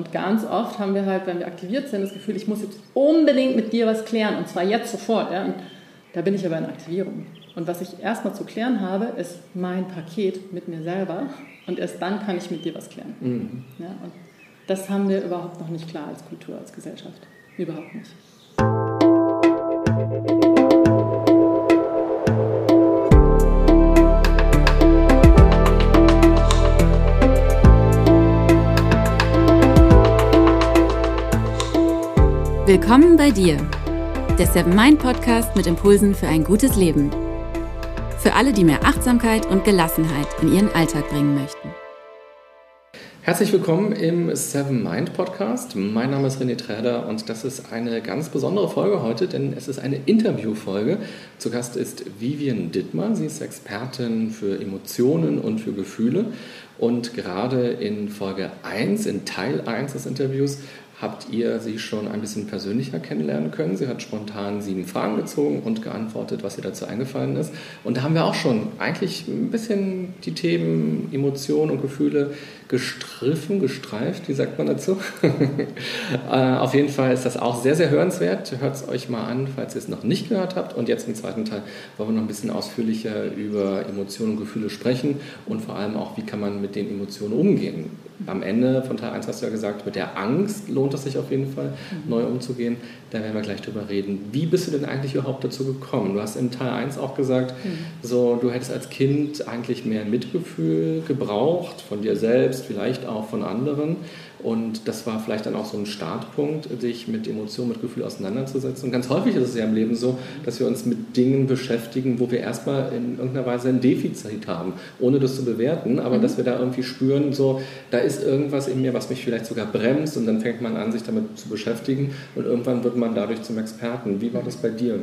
Und ganz oft haben wir halt, wenn wir aktiviert sind, das Gefühl, ich muss jetzt unbedingt mit dir was klären und zwar jetzt sofort. Ja? Und da bin ich aber in Aktivierung. Und was ich erstmal zu klären habe, ist mein Paket mit mir selber und erst dann kann ich mit dir was klären. Mhm. Ja? Und das haben wir überhaupt noch nicht klar als Kultur, als Gesellschaft. Überhaupt nicht. Willkommen bei dir, der Seven Mind Podcast mit Impulsen für ein gutes Leben. Für alle, die mehr Achtsamkeit und Gelassenheit in ihren Alltag bringen möchten. Herzlich willkommen im Seven Mind Podcast. Mein Name ist René Träder und das ist eine ganz besondere Folge heute, denn es ist eine Interviewfolge. Zu Gast ist Vivian Dittmann. Sie ist Expertin für Emotionen und für Gefühle. Und gerade in Folge 1, in Teil 1 des Interviews, habt ihr sie schon ein bisschen persönlicher kennenlernen können. Sie hat spontan sieben Fragen gezogen und geantwortet, was ihr dazu eingefallen ist. Und da haben wir auch schon eigentlich ein bisschen die Themen Emotionen und Gefühle gestriffen, gestreift, wie sagt man dazu? Äh, auf jeden Fall ist das auch sehr, sehr hörenswert. Hört es euch mal an, falls ihr es noch nicht gehört habt. Und jetzt im zweiten Teil wollen wir noch ein bisschen ausführlicher über Emotionen und Gefühle sprechen und vor allem auch, wie kann man mit den Emotionen umgehen. Am Ende von Teil 1 hast du ja gesagt, mit der Angst lohnt es sich auf jeden Fall, mhm. neu umzugehen. Da werden wir gleich drüber reden. Wie bist du denn eigentlich überhaupt dazu gekommen? Du hast in Teil 1 auch gesagt, mhm. so, du hättest als Kind eigentlich mehr Mitgefühl gebraucht von dir selbst vielleicht auch von anderen. Und das war vielleicht dann auch so ein Startpunkt, sich mit Emotionen, mit Gefühl auseinanderzusetzen. Und ganz häufig ist es ja im Leben so, dass wir uns mit Dingen beschäftigen, wo wir erstmal in irgendeiner Weise ein Defizit haben, ohne das zu bewerten, aber mhm. dass wir da irgendwie spüren, so, da ist irgendwas in mir, was mich vielleicht sogar bremst und dann fängt man an, sich damit zu beschäftigen und irgendwann wird man dadurch zum Experten. Wie war das bei dir?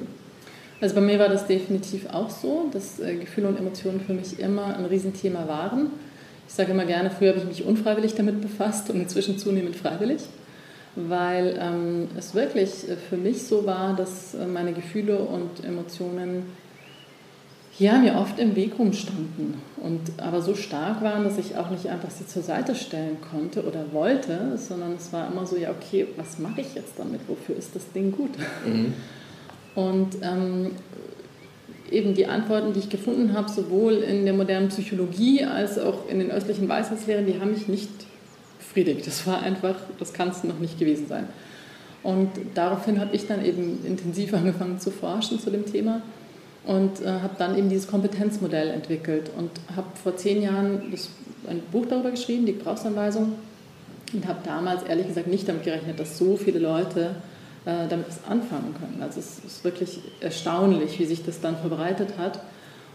Also bei mir war das definitiv auch so, dass äh, Gefühle und Emotionen für mich immer ein Riesenthema waren. Ich sage immer gerne, früher habe ich mich unfreiwillig damit befasst und inzwischen zunehmend freiwillig, weil ähm, es wirklich für mich so war, dass äh, meine Gefühle und Emotionen ja, mir oft im Weg rumstanden und aber so stark waren, dass ich auch nicht einfach sie zur Seite stellen konnte oder wollte, sondern es war immer so, ja, okay, was mache ich jetzt damit? Wofür ist das Ding gut? Mhm. Und ähm, eben die Antworten, die ich gefunden habe, sowohl in der modernen Psychologie als auch in den östlichen Weisheitslehren, die haben mich nicht befriedigt. Das war einfach, das kann es noch nicht gewesen sein. Und daraufhin habe ich dann eben intensiv angefangen zu forschen zu dem Thema und äh, habe dann eben dieses Kompetenzmodell entwickelt und habe vor zehn Jahren das, ein Buch darüber geschrieben, die Gebrauchsanweisung, und habe damals ehrlich gesagt nicht damit gerechnet, dass so viele Leute äh, damit was anfangen können. Also es ist wirklich erstaunlich, wie sich das dann verbreitet hat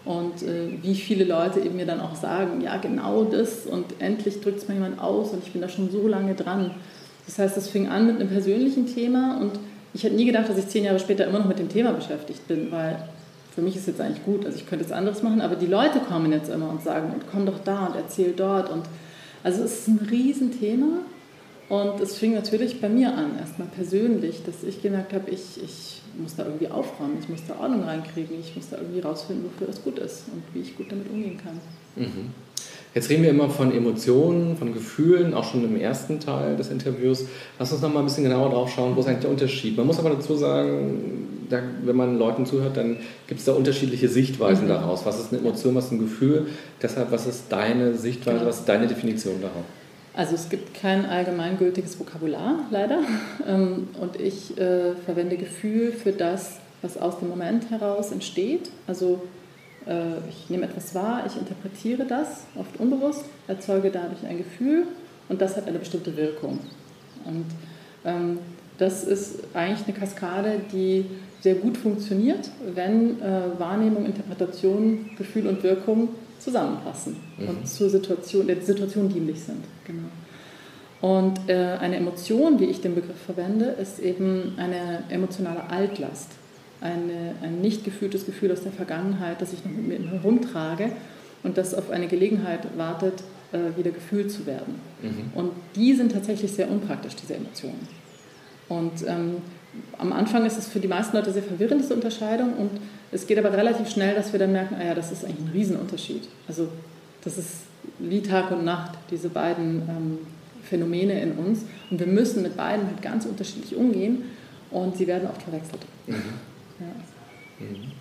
und äh, wie viele Leute eben mir dann auch sagen, ja genau das und endlich drückt es mal jemand aus und ich bin da schon so lange dran. Das heißt, das fing an mit einem persönlichen Thema und ich hätte nie gedacht, dass ich zehn Jahre später immer noch mit dem Thema beschäftigt bin, weil für mich ist jetzt eigentlich gut, also ich könnte jetzt anderes machen, aber die Leute kommen jetzt immer und sagen, komm doch da und erzähl dort und also es ist ein Riesenthema und es fing natürlich bei mir an, erstmal persönlich, dass ich gemerkt habe, ich, ich muss da irgendwie aufräumen, ich muss da Ordnung reinkriegen, ich muss da irgendwie rausfinden, wofür das gut ist und wie ich gut damit umgehen kann. Mhm. Jetzt reden wir immer von Emotionen, von Gefühlen, auch schon im ersten Teil des Interviews. Lass uns noch mal ein bisschen genauer drauf schauen, wo ist eigentlich der Unterschied? Man muss aber dazu sagen, da, wenn man Leuten zuhört, dann gibt es da unterschiedliche Sichtweisen mhm. daraus. Was ist eine Emotion, was ist ein Gefühl? Deshalb, was ist deine Sichtweise, genau. was ist deine Definition darauf? Also es gibt kein allgemeingültiges Vokabular, leider. Ähm, und ich äh, verwende Gefühl für das, was aus dem Moment heraus entsteht. Also äh, ich nehme etwas wahr, ich interpretiere das, oft unbewusst, erzeuge dadurch ein Gefühl und das hat eine bestimmte Wirkung. Und ähm, das ist eigentlich eine Kaskade, die sehr gut funktioniert, wenn äh, Wahrnehmung, Interpretation, Gefühl und Wirkung zusammenpassen mhm. und zur Situation, der Situation dienlich sind. Genau. Und äh, eine Emotion, wie ich den Begriff verwende, ist eben eine emotionale Altlast. Eine, ein nicht gefühltes Gefühl aus der Vergangenheit, das ich noch mit mir herumtrage und das auf eine Gelegenheit wartet, äh, wieder gefühlt zu werden. Mhm. Und die sind tatsächlich sehr unpraktisch, diese Emotionen. Und ähm, am Anfang ist es für die meisten Leute sehr verwirrend, diese Unterscheidung. Und es geht aber relativ schnell, dass wir dann merken, ah ja, das ist eigentlich ein Riesenunterschied. Also das ist wie Tag und Nacht, diese beiden ähm, Phänomene in uns und wir müssen mit beiden halt ganz unterschiedlich umgehen und sie werden oft verwechselt. Mhm. Ja. Mhm.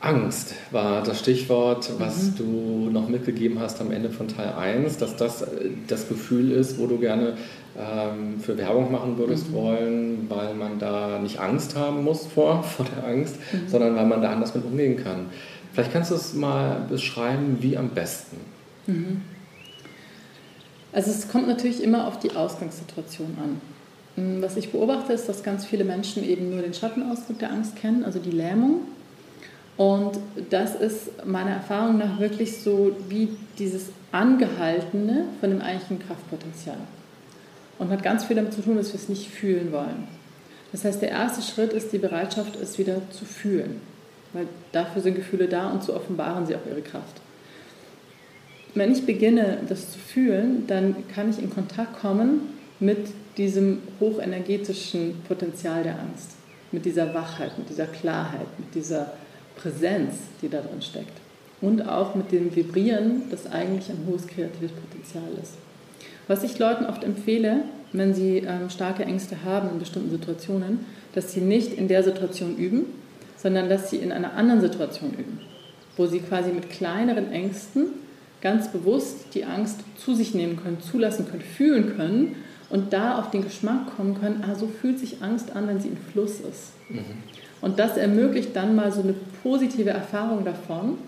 Angst war das Stichwort, was mhm. du noch mitgegeben hast am Ende von Teil 1, dass das äh, das Gefühl ist, wo du gerne ähm, für Werbung machen würdest mhm. wollen, weil man da nicht Angst haben muss vor, vor der Angst, mhm. sondern weil man da anders mit umgehen kann. Vielleicht kannst du es mal beschreiben, wie am besten. Mhm. Also es kommt natürlich immer auf die Ausgangssituation an. Hm, was ich beobachte, ist, dass ganz viele Menschen eben nur den Schattenausdruck der Angst kennen, also die Lähmung. Und das ist meiner Erfahrung nach wirklich so wie dieses Angehaltene von dem eigentlichen Kraftpotenzial. Und hat ganz viel damit zu tun, dass wir es nicht fühlen wollen. Das heißt, der erste Schritt ist die Bereitschaft, es wieder zu fühlen. Weil dafür sind Gefühle da und so offenbaren sie auch ihre Kraft. Wenn ich beginne, das zu fühlen, dann kann ich in Kontakt kommen mit diesem hochenergetischen Potenzial der Angst, mit dieser Wachheit, mit dieser Klarheit, mit dieser Präsenz, die da drin steckt. Und auch mit dem Vibrieren, das eigentlich ein hohes kreatives Potenzial ist. Was ich Leuten oft empfehle, wenn sie ähm, starke Ängste haben in bestimmten Situationen, dass sie nicht in der Situation üben, sondern dass sie in einer anderen Situation üben, wo sie quasi mit kleineren Ängsten ganz bewusst die Angst zu sich nehmen können, zulassen können, fühlen können und da auf den Geschmack kommen können, ah, so fühlt sich Angst an, wenn sie im Fluss ist. Mhm. Und das ermöglicht dann mal so eine positive Erfahrung davon.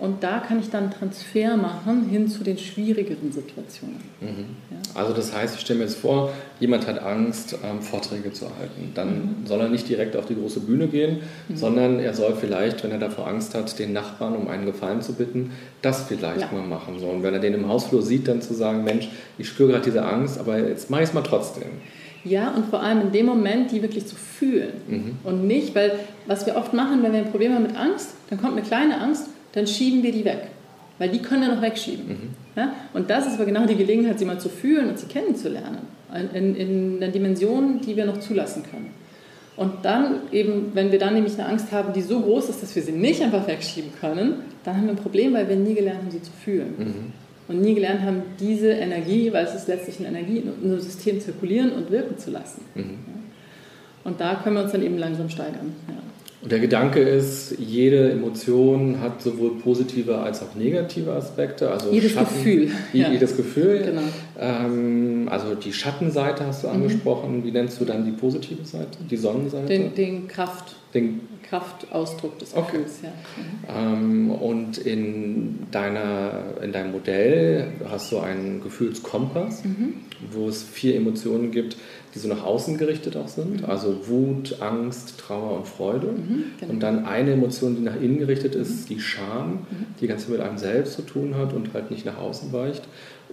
Und da kann ich dann Transfer machen hin zu den schwierigeren Situationen. Mhm. Ja. Also das heißt, ich stelle mir jetzt vor, jemand hat Angst, ähm, Vorträge zu halten. Dann mhm. soll er nicht direkt auf die große Bühne gehen, mhm. sondern er soll vielleicht, wenn er davor Angst hat, den Nachbarn um einen Gefallen zu bitten, das vielleicht ja. mal machen. So. Und wenn er den im Hausflur sieht, dann zu sagen, Mensch, ich spüre gerade diese Angst, aber jetzt mache ich es mal trotzdem. Ja, und vor allem in dem Moment, die wirklich zu fühlen. Mhm. Und nicht, weil was wir oft machen, wenn wir ein Problem haben mit Angst, dann kommt eine kleine Angst, dann schieben wir die weg. Weil die können wir noch wegschieben. Mhm. Ja? Und das ist aber genau die Gelegenheit, sie mal zu fühlen und sie kennenzulernen. In, in einer Dimension, die wir noch zulassen können. Und dann eben, wenn wir dann nämlich eine Angst haben, die so groß ist, dass wir sie nicht einfach wegschieben können, dann haben wir ein Problem, weil wir nie gelernt haben, sie zu fühlen. Mhm und nie gelernt haben, diese Energie, weil es ist letztlich eine Energie, in unserem System zirkulieren und wirken zu lassen. Mhm. Und da können wir uns dann eben langsam steigern. Ja. Und der Gedanke ist, jede Emotion hat sowohl positive als auch negative Aspekte. Also jedes Schatten, Gefühl. Ja. Jedes Gefühl. Genau. Ähm, also die Schattenseite hast du mhm. angesprochen. Wie nennst du dann die positive Seite, die Sonnenseite? Den, den Kraft. Den Kraftausdruck des Gefühls, okay. ja. Mhm. Ähm, und in, deiner, in deinem Modell hast du einen Gefühlskompass, mhm. wo es vier Emotionen gibt, die so nach außen gerichtet auch sind. Mhm. Also Wut, Angst, Trauer und Freude. Mhm, genau. Und dann eine Emotion, die nach innen gerichtet ist, mhm. die Scham, die ganz viel mit einem selbst zu tun hat und halt nicht nach außen weicht.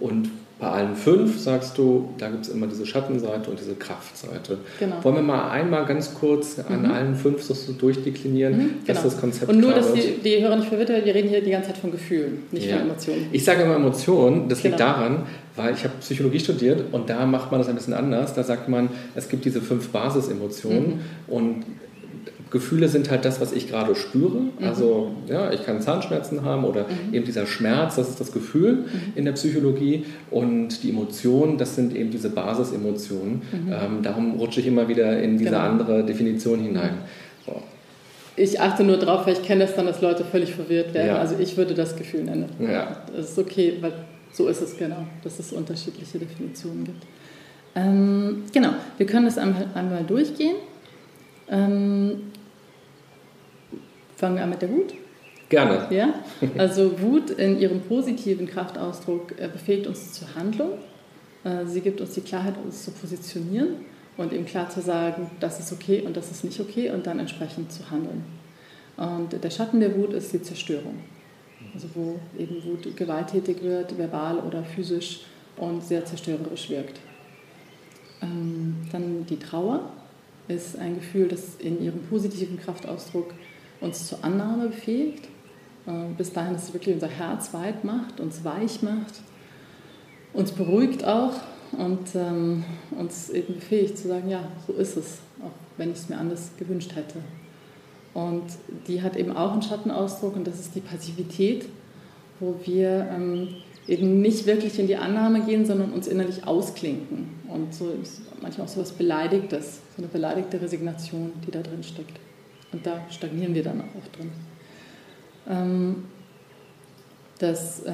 Und bei allen fünf sagst du, da gibt es immer diese Schattenseite und diese Kraftseite. Genau. Wollen wir mal einmal ganz kurz an mhm. allen fünf so durchdeklinieren, mhm, dass genau. das Konzept Und nur, dass die, die Hörer nicht verwirrt werden, wir reden hier die ganze Zeit von Gefühlen, nicht ja. von Emotionen. Ich sage immer Emotionen, das genau. liegt daran, weil ich habe Psychologie studiert und da macht man das ein bisschen anders. Da sagt man, es gibt diese fünf Basisemotionen mhm. und Gefühle sind halt das, was ich gerade spüre. Mhm. Also ja, ich kann Zahnschmerzen haben oder mhm. eben dieser Schmerz, das ist das Gefühl mhm. in der Psychologie. Und die Emotionen, das sind eben diese Basisemotionen. Mhm. Ähm, darum rutsche ich immer wieder in diese genau. andere Definition hinein. So. Ich achte nur darauf, weil ich kenne das dann, dass Leute völlig verwirrt werden. Ja. Also ich würde das Gefühl nennen. Ja. Das ist okay, weil so ist es genau, dass es unterschiedliche Definitionen gibt. Ähm, genau, wir können das einmal, einmal durchgehen. Ähm, Fangen wir an mit der Wut. Gerne. Ja? Also Wut in ihrem positiven Kraftausdruck äh, befähigt uns zur Handlung. Äh, sie gibt uns die Klarheit, uns zu positionieren und eben klar zu sagen, das ist okay und das ist nicht okay und dann entsprechend zu handeln. Und der Schatten der Wut ist die Zerstörung. Also wo eben Wut gewalttätig wird, verbal oder physisch und sehr zerstörerisch wirkt. Ähm, dann die Trauer ist ein Gefühl, das in ihrem positiven Kraftausdruck uns zur Annahme befähigt, äh, bis dahin, dass es wirklich unser Herz weit macht, uns weich macht, uns beruhigt auch und ähm, uns eben befähigt zu sagen, ja, so ist es, auch wenn ich es mir anders gewünscht hätte. Und die hat eben auch einen Schattenausdruck und das ist die Passivität, wo wir ähm, eben nicht wirklich in die Annahme gehen, sondern uns innerlich ausklinken. Und so manchmal auch so was Beleidigtes, so eine beleidigte Resignation, die da drin steckt. Und da stagnieren wir dann auch drin. Ähm, das äh,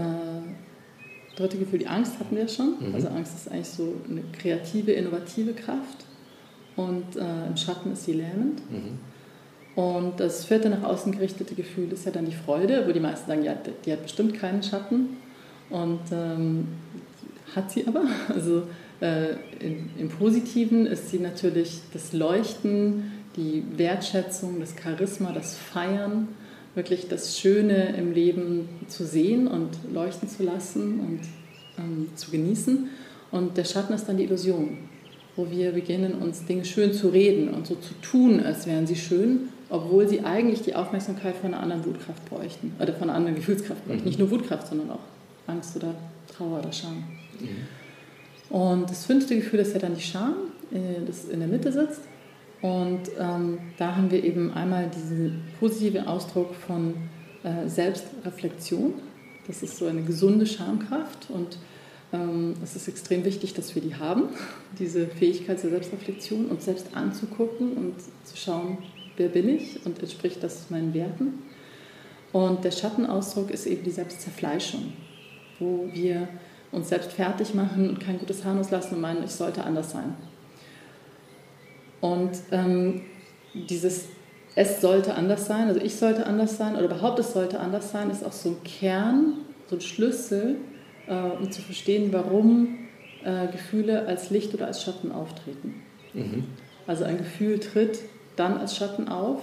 dritte Gefühl, die Angst hatten wir schon. Mhm. Also Angst ist eigentlich so eine kreative, innovative Kraft. Und äh, im Schatten ist sie lähmend. Mhm. Und das vierte nach außen gerichtete Gefühl ist ja dann die Freude, wo die meisten sagen, ja, die hat bestimmt keinen Schatten. Und ähm, hat sie aber. Also äh, im, im Positiven ist sie natürlich das Leuchten, die Wertschätzung, das Charisma, das Feiern, wirklich das Schöne im Leben zu sehen und leuchten zu lassen und ähm, zu genießen. Und der Schatten ist dann die Illusion, wo wir beginnen, uns Dinge schön zu reden und so zu tun, als wären sie schön, obwohl sie eigentlich die Aufmerksamkeit von einer anderen Wutkraft bräuchten, oder von einer anderen Gefühlskraft bräuchten. Mhm. Nicht nur Wutkraft, sondern auch Angst oder Trauer oder Scham. Mhm. Und das fünfte Gefühl ist ja dann die Scham, äh, das in der Mitte sitzt. Und ähm, da haben wir eben einmal diesen positiven Ausdruck von äh, Selbstreflexion. Das ist so eine gesunde Schamkraft und ähm, es ist extrem wichtig, dass wir die haben, diese Fähigkeit zur Selbstreflexion, uns selbst anzugucken und zu schauen, wer bin ich und entspricht das meinen Werten. Und der Schattenausdruck ist eben die Selbstzerfleischung, wo wir uns selbst fertig machen und kein gutes Haar loslassen und meinen, ich sollte anders sein. Und ähm, dieses es sollte anders sein, also ich sollte anders sein oder überhaupt es sollte anders sein, ist auch so ein Kern, so ein Schlüssel, äh, um zu verstehen, warum äh, Gefühle als Licht oder als Schatten auftreten. Mhm. Also ein Gefühl tritt dann als Schatten auf,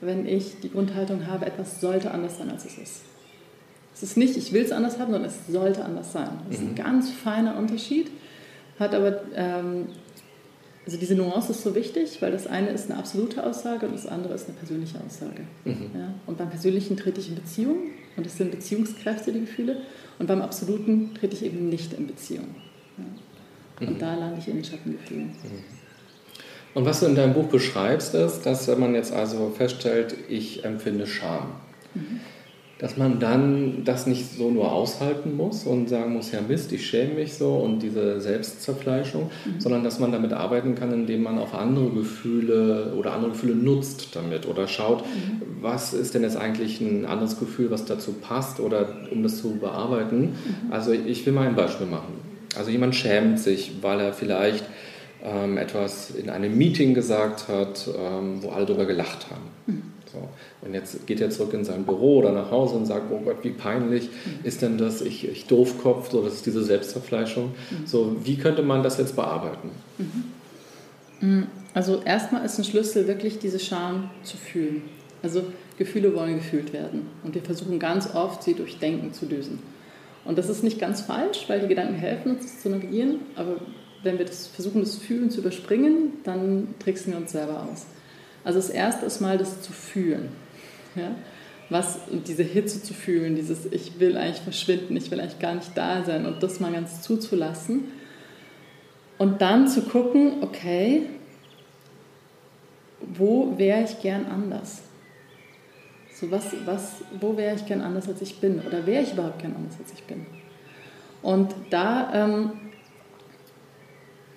wenn ich die Grundhaltung habe, etwas sollte anders sein, als es ist. Es ist nicht, ich will es anders haben, sondern es sollte anders sein. Das ist ein mhm. ganz feiner Unterschied, hat aber ähm, also diese Nuance ist so wichtig, weil das eine ist eine absolute Aussage und das andere ist eine persönliche Aussage. Mhm. Ja? Und beim Persönlichen trete ich in Beziehung und das sind Beziehungskräfte, die Gefühle. Und beim Absoluten trete ich eben nicht in Beziehung. Ja? Und mhm. da lande ich in den Schattengefühlen. Mhm. Und was du in deinem Buch beschreibst, ist, dass wenn man jetzt also feststellt, ich empfinde Scham. Mhm dass man dann das nicht so nur aushalten muss und sagen muss, ja Mist, ich schäme mich so und diese Selbstzerfleischung, mhm. sondern dass man damit arbeiten kann, indem man auch andere Gefühle oder andere Gefühle nutzt damit oder schaut, mhm. was ist denn jetzt eigentlich ein anderes Gefühl, was dazu passt oder um das zu bearbeiten. Mhm. Also ich will mal ein Beispiel machen. Also jemand schämt sich, weil er vielleicht ähm, etwas in einem Meeting gesagt hat, ähm, wo alle darüber gelacht haben. So. Und jetzt geht er zurück in sein Büro oder nach Hause und sagt, oh Gott, wie peinlich mhm. ist denn das, ich, ich Doofkopf, so, das ist diese Selbstverfleischung. Mhm. So, wie könnte man das jetzt bearbeiten? Mhm. Also erstmal ist ein Schlüssel wirklich diese Scham zu fühlen. Also Gefühle wollen gefühlt werden. Und wir versuchen ganz oft, sie durch Denken zu lösen. Und das ist nicht ganz falsch, weil die Gedanken helfen uns, das zu navigieren. Aber wenn wir das versuchen, das Fühlen zu überspringen, dann tricksen wir uns selber aus. Also das erste ist mal das zu fühlen. Ja? Was, diese Hitze zu fühlen, dieses Ich will eigentlich verschwinden, ich will eigentlich gar nicht da sein und das mal ganz zuzulassen. Und dann zu gucken, okay, wo wäre ich gern anders? So was, was, wo wäre ich gern anders, als ich bin? Oder wäre ich überhaupt gern anders, als ich bin? Und da ähm,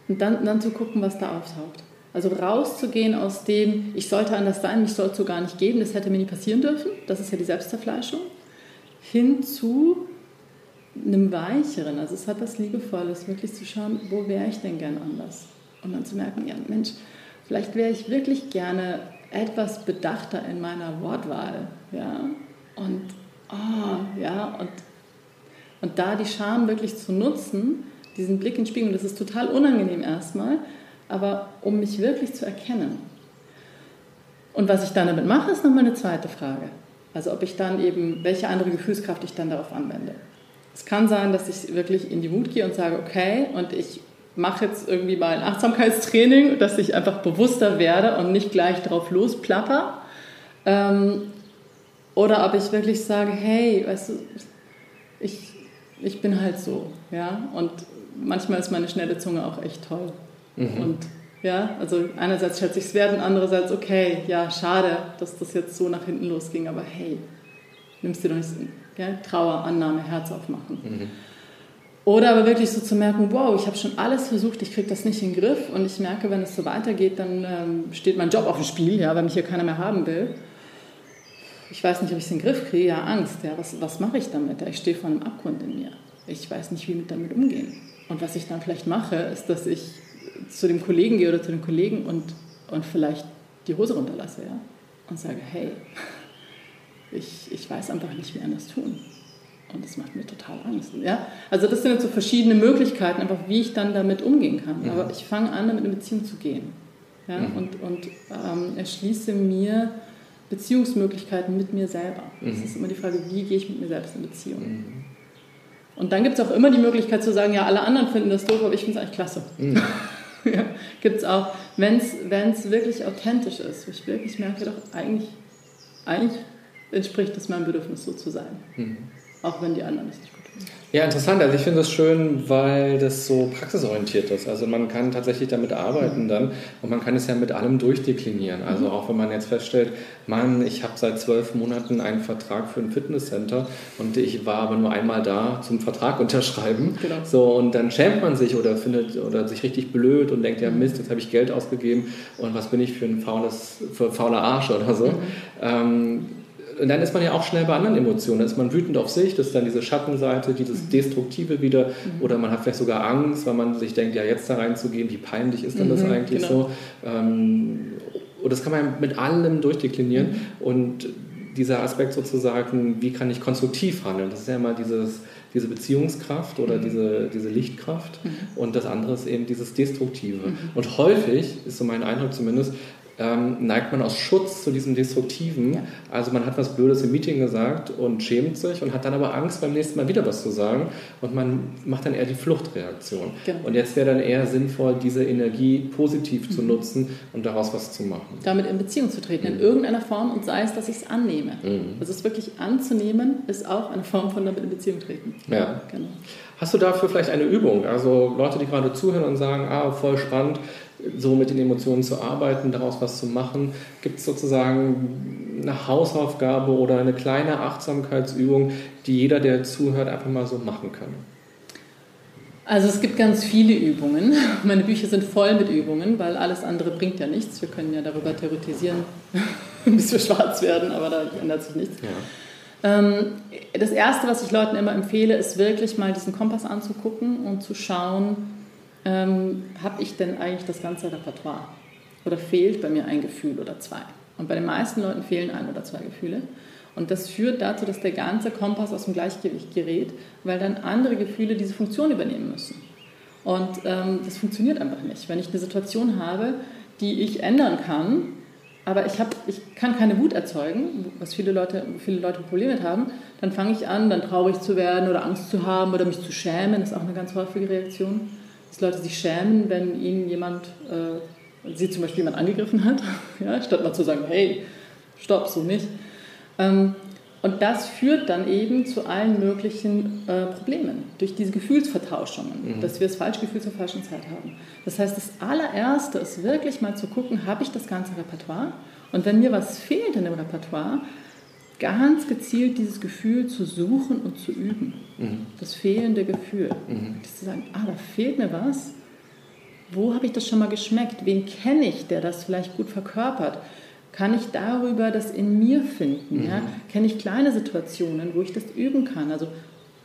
dann, dann zu gucken, was da auftaucht. Also rauszugehen aus dem, ich sollte anders sein, mich soll es so gar nicht geben, das hätte mir nie passieren dürfen, das ist ja die Selbstzerfleischung, hin zu einem Weicheren, also es hat was Liebevolles, wirklich zu schauen, wo wäre ich denn gern anders? Und dann zu merken, ja Mensch, vielleicht wäre ich wirklich gerne etwas bedachter in meiner Wortwahl, ja, und, oh, ja, und, und da die Scham wirklich zu nutzen, diesen Blick in den Spiegel, das ist total unangenehm erstmal, aber um mich wirklich zu erkennen. Und was ich dann damit mache, ist nochmal eine zweite Frage. Also ob ich dann eben, welche andere Gefühlskraft ich dann darauf anwende. Es kann sein, dass ich wirklich in die Wut gehe und sage, okay, und ich mache jetzt irgendwie mal ein Achtsamkeitstraining, dass ich einfach bewusster werde und nicht gleich drauf losplapper. Ähm, oder ob ich wirklich sage, hey, weißt du, ich, ich bin halt so, ja, und manchmal ist meine schnelle Zunge auch echt toll. Mhm. Und ja, also einerseits schätze ich es wert und andererseits, okay, ja, schade, dass das jetzt so nach hinten losging, aber hey, nimmst du doch nicht ja, Trauer, Annahme, Herz aufmachen. Mhm. Oder aber wirklich so zu merken, wow, ich habe schon alles versucht, ich kriege das nicht in den Griff und ich merke, wenn es so weitergeht, dann ähm, steht mein Job auf dem Spiel, ja, weil mich hier keiner mehr haben will. Ich weiß nicht, ob ich es in den Griff kriege, ja, Angst, ja, was, was mache ich damit? Ja, ich stehe vor einem Abgrund in mir. Ich weiß nicht, wie mit damit umgehen. Und was ich dann vielleicht mache, ist, dass ich zu dem Kollegen gehe oder zu den Kollegen und, und vielleicht die Hose runterlasse, ja, und sage, hey, ich, ich weiß einfach nicht, wie anders tun. Und das macht mir total Angst. Ja? Also das sind jetzt so verschiedene Möglichkeiten, einfach wie ich dann damit umgehen kann. Mhm. Aber ich fange an, damit in Beziehung zu gehen. Ja? Mhm. Und, und ähm, erschließe mir Beziehungsmöglichkeiten mit mir selber. Mhm. Das ist immer die Frage, wie gehe ich mit mir selbst in Beziehung. Mhm. Und dann gibt es auch immer die Möglichkeit zu sagen, ja, alle anderen finden das doof, aber ich finde es eigentlich klasse. Ja, gibt es auch, wenn es wirklich authentisch ist, wo ich wirklich merke, doch eigentlich, eigentlich entspricht es meinem Bedürfnis, so zu sein. Mhm auch wenn die anderen es nicht gut. Ja, interessant. Also ich finde das schön, weil das so praxisorientiert ist. Also man kann tatsächlich damit arbeiten dann und man kann es ja mit allem durchdeklinieren. Also mhm. auch wenn man jetzt feststellt, Mann, ich habe seit zwölf Monaten einen Vertrag für ein Fitnesscenter und ich war aber nur einmal da zum Vertrag unterschreiben. Genau. So und dann schämt man sich oder findet oder sich richtig blöd und denkt, ja mhm. Mist, jetzt habe ich Geld ausgegeben und was bin ich für ein faules, für fauler Arsch oder so. Mhm. Ähm, und dann ist man ja auch schnell bei anderen Emotionen. Dann ist man wütend auf sich, das ist dann diese Schattenseite, dieses mhm. Destruktive wieder. Mhm. Oder man hat vielleicht sogar Angst, weil man sich denkt, ja, jetzt da reinzugehen, wie peinlich ist denn das mhm, eigentlich genau. so? Ähm, und das kann man mit allem durchdeklinieren. Mhm. Und dieser Aspekt sozusagen, wie kann ich konstruktiv handeln? Das ist ja immer dieses, diese Beziehungskraft oder mhm. diese, diese Lichtkraft mhm. und das andere ist eben dieses Destruktive. Mhm. Und häufig, ist so mein Eindruck zumindest, ähm, neigt man aus Schutz zu diesem Destruktiven. Ja. Also man hat was Blödes im Meeting gesagt und schämt sich und hat dann aber Angst, beim nächsten Mal wieder was zu sagen und man macht dann eher die Fluchtreaktion. Genau. Und jetzt wäre dann eher sinnvoll, diese Energie positiv mhm. zu nutzen und daraus was zu machen. Damit in Beziehung zu treten, mhm. in irgendeiner Form und sei es, dass ich es annehme. Mhm. Also es wirklich anzunehmen, ist auch eine Form von damit in Beziehung treten. Ja. Genau. Hast du dafür vielleicht eine Übung? Also Leute, die gerade zuhören und sagen, ah, voll spannend, so mit den Emotionen zu arbeiten, daraus was zu machen? Gibt es sozusagen eine Hausaufgabe oder eine kleine Achtsamkeitsübung, die jeder, der zuhört, einfach mal so machen kann? Also es gibt ganz viele Übungen. Meine Bücher sind voll mit Übungen, weil alles andere bringt ja nichts. Wir können ja darüber theoretisieren, bis wir schwarz werden, aber da ändert sich nichts. Ja. Ähm, das Erste, was ich Leuten immer empfehle, ist wirklich mal diesen Kompass anzugucken und zu schauen, ähm, habe ich denn eigentlich das ganze Repertoire? Oder fehlt bei mir ein Gefühl oder zwei? Und bei den meisten Leuten fehlen ein oder zwei Gefühle. Und das führt dazu, dass der ganze Kompass aus dem Gleichgewicht gerät, weil dann andere Gefühle diese Funktion übernehmen müssen. Und ähm, das funktioniert einfach nicht. Wenn ich eine Situation habe, die ich ändern kann, aber ich, hab, ich kann keine Wut erzeugen, was viele Leute, viele Leute Probleme mit haben, dann fange ich an, dann traurig zu werden oder Angst zu haben oder mich zu schämen, das ist auch eine ganz häufige Reaktion dass Leute sich schämen, wenn ihnen jemand, äh, sie zum Beispiel jemand angegriffen hat, ja, statt mal zu sagen, hey, stopp, so nicht. Ähm, und das führt dann eben zu allen möglichen äh, Problemen durch diese Gefühlsvertauschungen, mhm. dass wir das falsche Gefühl zur falschen Zeit haben. Das heißt, das allererste ist wirklich mal zu gucken, habe ich das ganze Repertoire? Und wenn mir was fehlt in dem Repertoire, ganz gezielt dieses Gefühl zu suchen und zu üben. Mhm. Das fehlende Gefühl. Mhm. Zu sagen, ah, da fehlt mir was. Wo habe ich das schon mal geschmeckt? Wen kenne ich, der das vielleicht gut verkörpert? Kann ich darüber das in mir finden? Mhm. Ja? Kenne ich kleine Situationen, wo ich das üben kann? Also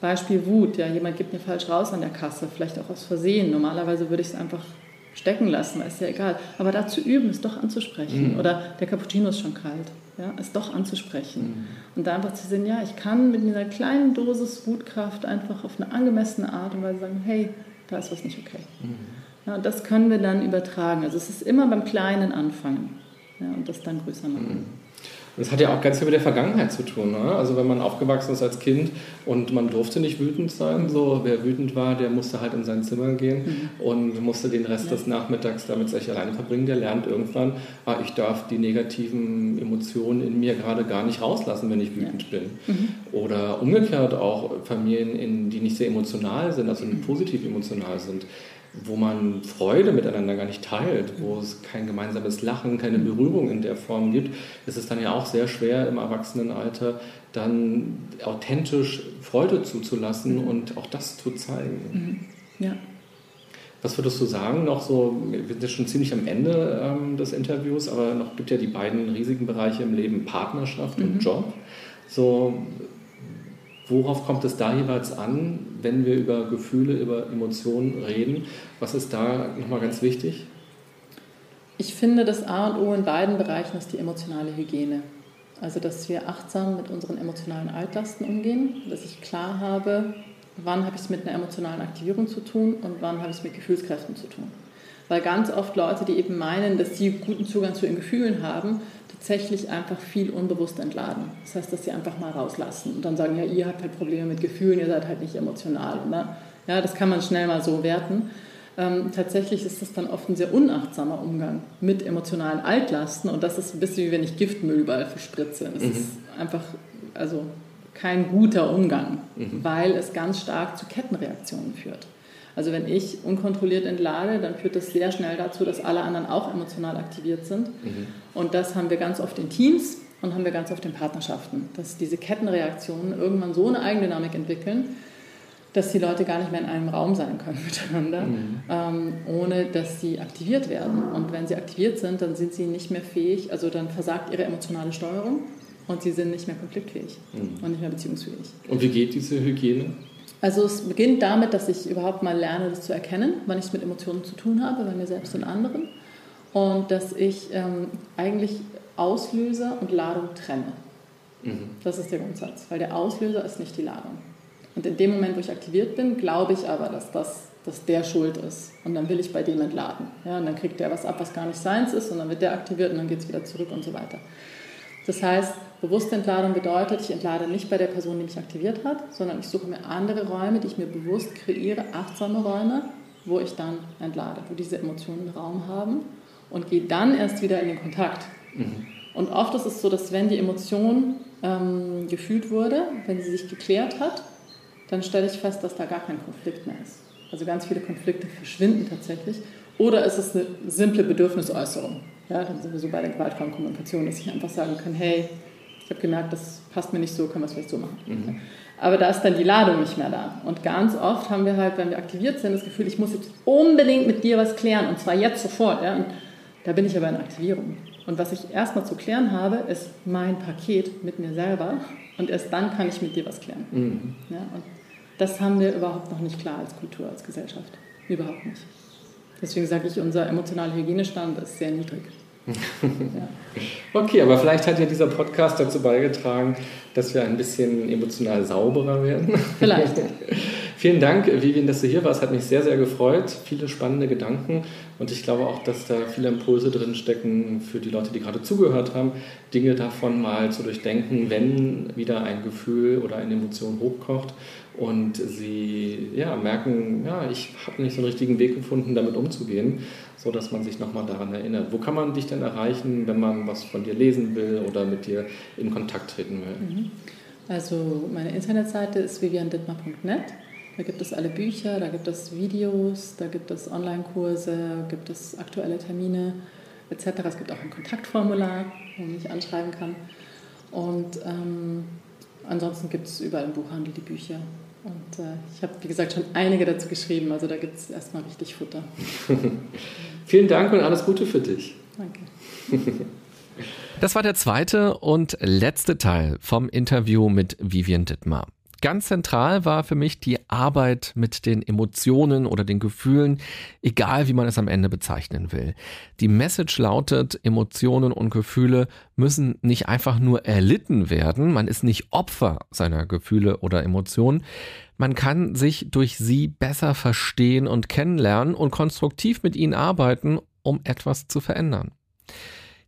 Beispiel Wut, ja, jemand gibt mir falsch raus an der Kasse, vielleicht auch aus Versehen. Normalerweise würde ich es einfach stecken lassen, ist ja egal. Aber da zu üben, es doch anzusprechen. Mhm. Oder der Cappuccino ist schon kalt ja, es doch anzusprechen. Mhm. Und da einfach zu sehen, ja, ich kann mit dieser kleinen Dosis Wutkraft einfach auf eine angemessene Art und Weise sagen, hey, da ist was nicht okay. Mhm. Ja, das können wir dann übertragen. Also es ist immer beim Kleinen anfangen ja, und das dann größer machen. Mhm. Das hat ja auch ganz viel mit der Vergangenheit zu tun. Ne? Also wenn man aufgewachsen ist als Kind und man durfte nicht wütend sein, so wer wütend war, der musste halt in sein Zimmer gehen mhm. und musste den Rest ja. des Nachmittags damit sich alleine verbringen. Der lernt irgendwann, ah, ich darf die negativen Emotionen in mir gerade gar nicht rauslassen, wenn ich wütend ja. bin. Mhm. Oder umgekehrt auch Familien, in, die nicht sehr emotional sind, also mhm. positiv emotional sind wo man Freude miteinander gar nicht teilt, wo es kein gemeinsames Lachen, keine Berührung in der Form gibt, ist es dann ja auch sehr schwer im Erwachsenenalter dann authentisch Freude zuzulassen und auch das zu zeigen. Mhm. Ja. Was würdest du sagen? Noch so, wir sind ja schon ziemlich am Ende ähm, des Interviews, aber noch gibt ja die beiden riesigen Bereiche im Leben Partnerschaft mhm. und Job. So, worauf kommt es da jeweils an, wenn wir über Gefühle, über Emotionen reden? Was ist da nochmal ganz wichtig? Ich finde, das A und O in beiden Bereichen ist die emotionale Hygiene. Also, dass wir achtsam mit unseren emotionalen Altlasten umgehen, dass ich klar habe, wann habe ich es mit einer emotionalen Aktivierung zu tun und wann habe ich es mit Gefühlskräften zu tun. Weil ganz oft Leute, die eben meinen, dass sie guten Zugang zu ihren Gefühlen haben, tatsächlich einfach viel unbewusst entladen. Das heißt, dass sie einfach mal rauslassen und dann sagen, ja, ihr habt halt Probleme mit Gefühlen, ihr seid halt nicht emotional. Oder? Ja, das kann man schnell mal so werten. Ähm, tatsächlich ist das dann oft ein sehr unachtsamer Umgang mit emotionalen Altlasten und das ist ein bisschen wie wenn ich Giftmüll überall verspritze. Das mhm. ist einfach, also kein guter Umgang, mhm. weil es ganz stark zu Kettenreaktionen führt. Also wenn ich unkontrolliert entlade, dann führt das sehr schnell dazu, dass alle anderen auch emotional aktiviert sind. Mhm. Und das haben wir ganz oft in Teams und haben wir ganz oft in Partnerschaften, dass diese Kettenreaktionen irgendwann so eine Eigendynamik entwickeln, dass die Leute gar nicht mehr in einem Raum sein können miteinander, mhm. ähm, ohne dass sie aktiviert werden. Und wenn sie aktiviert sind, dann sind sie nicht mehr fähig, also dann versagt ihre emotionale Steuerung und sie sind nicht mehr konfliktfähig mhm. und nicht mehr beziehungsfähig. Und wie geht diese Hygiene? Also es beginnt damit, dass ich überhaupt mal lerne, das zu erkennen, wann ich es mit Emotionen zu tun habe, bei mir selbst und anderen. Und dass ich ähm, eigentlich Auslöser und Ladung trenne. Mhm. Das ist der Grundsatz, weil der Auslöser ist nicht die Ladung. Und in dem Moment, wo ich aktiviert bin, glaube ich aber, dass, das, dass der schuld ist. Und dann will ich bei dem entladen. Ja, und dann kriegt der was ab, was gar nicht seins ist, und dann wird der aktiviert und dann geht es wieder zurück und so weiter. Das heißt, bewusste Entladung bedeutet, ich entlade nicht bei der Person, die mich aktiviert hat, sondern ich suche mir andere Räume, die ich mir bewusst kreiere, achtsame Räume, wo ich dann entlade, wo diese Emotionen Raum haben und gehe dann erst wieder in den Kontakt. Mhm. Und oft ist es so, dass wenn die Emotion ähm, gefühlt wurde, wenn sie sich geklärt hat, dann stelle ich fest, dass da gar kein Konflikt mehr ist. Also ganz viele Konflikte verschwinden tatsächlich. Oder ist es eine simple Bedürfnisäußerung? Ja, dann sind wir so bei der gewaltfreien Kommunikation, dass ich einfach sagen kann, hey, ich habe gemerkt, das passt mir nicht so, können wir es vielleicht so machen. Mhm. Aber da ist dann die Ladung nicht mehr da. Und ganz oft haben wir halt, wenn wir aktiviert sind, das Gefühl, ich muss jetzt unbedingt mit dir was klären und zwar jetzt sofort. Ja? Und da bin ich aber in Aktivierung. Und was ich erstmal zu klären habe, ist mein Paket mit mir selber und erst dann kann ich mit dir was klären. Mhm. Ja? Und das haben wir überhaupt noch nicht klar als Kultur, als Gesellschaft. Überhaupt nicht. Deswegen sage ich, unser emotionaler Hygienestand ist sehr niedrig. ja. Okay, aber vielleicht hat ja dieser Podcast dazu beigetragen, dass wir ein bisschen emotional sauberer werden. Vielleicht. Vielen Dank, Vivian, dass du hier warst. Hat mich sehr, sehr gefreut. Viele spannende Gedanken. Und ich glaube auch, dass da viele Impulse drin stecken für die Leute, die gerade zugehört haben, Dinge davon mal zu durchdenken, wenn wieder ein Gefühl oder eine Emotion hochkocht und sie ja, merken, ja, ich habe nicht so einen richtigen Weg gefunden, damit umzugehen, so dass man sich nochmal daran erinnert. Wo kann man dich denn erreichen, wenn man was von dir lesen will oder mit dir in Kontakt treten will? Mhm. Also meine Internetseite ist viviandittmar.net. Da gibt es alle Bücher, da gibt es Videos, da gibt es Online-Kurse, gibt es aktuelle Termine etc. Es gibt auch ein Kontaktformular, wo man mich anschreiben kann. Und ähm, ansonsten gibt es überall im Buchhandel die Bücher. Und äh, ich habe, wie gesagt, schon einige dazu geschrieben, also da gibt es erstmal richtig Futter. Vielen Dank und alles Gute für dich. Danke. Das war der zweite und letzte Teil vom Interview mit Vivian Dittmar. Ganz zentral war für mich die Arbeit mit den Emotionen oder den Gefühlen, egal wie man es am Ende bezeichnen will. Die Message lautet, Emotionen und Gefühle müssen nicht einfach nur erlitten werden, man ist nicht Opfer seiner Gefühle oder Emotionen, man kann sich durch sie besser verstehen und kennenlernen und konstruktiv mit ihnen arbeiten, um etwas zu verändern.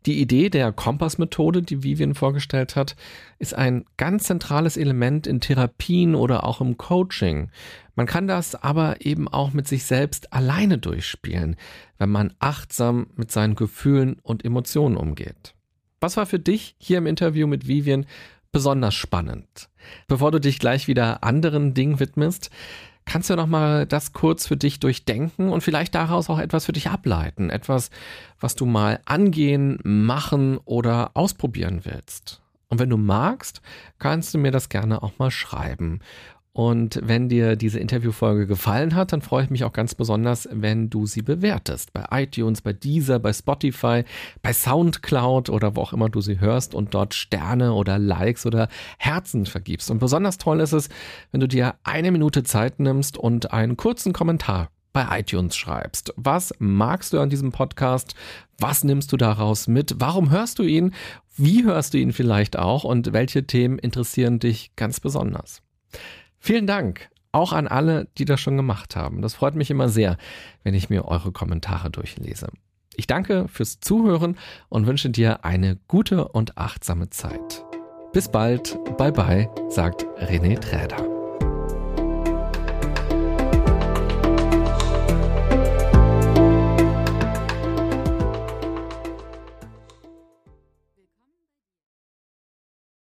Die Idee der Kompass-Methode, die Vivian vorgestellt hat, ist ein ganz zentrales Element in Therapien oder auch im Coaching. Man kann das aber eben auch mit sich selbst alleine durchspielen, wenn man achtsam mit seinen Gefühlen und Emotionen umgeht. Was war für dich hier im Interview mit Vivian besonders spannend? Bevor du dich gleich wieder anderen Dingen widmest, kannst du noch mal das kurz für dich durchdenken und vielleicht daraus auch etwas für dich ableiten, etwas, was du mal angehen, machen oder ausprobieren willst. Und wenn du magst, kannst du mir das gerne auch mal schreiben. Und wenn dir diese Interviewfolge gefallen hat, dann freue ich mich auch ganz besonders, wenn du sie bewertest. Bei iTunes, bei Deezer, bei Spotify, bei Soundcloud oder wo auch immer du sie hörst und dort Sterne oder Likes oder Herzen vergibst. Und besonders toll ist es, wenn du dir eine Minute Zeit nimmst und einen kurzen Kommentar bei iTunes schreibst. Was magst du an diesem Podcast? Was nimmst du daraus mit? Warum hörst du ihn? Wie hörst du ihn vielleicht auch? Und welche Themen interessieren dich ganz besonders? Vielen Dank auch an alle, die das schon gemacht haben. Das freut mich immer sehr, wenn ich mir eure Kommentare durchlese. Ich danke fürs Zuhören und wünsche dir eine gute und achtsame Zeit. Bis bald, bye bye, sagt René Träder.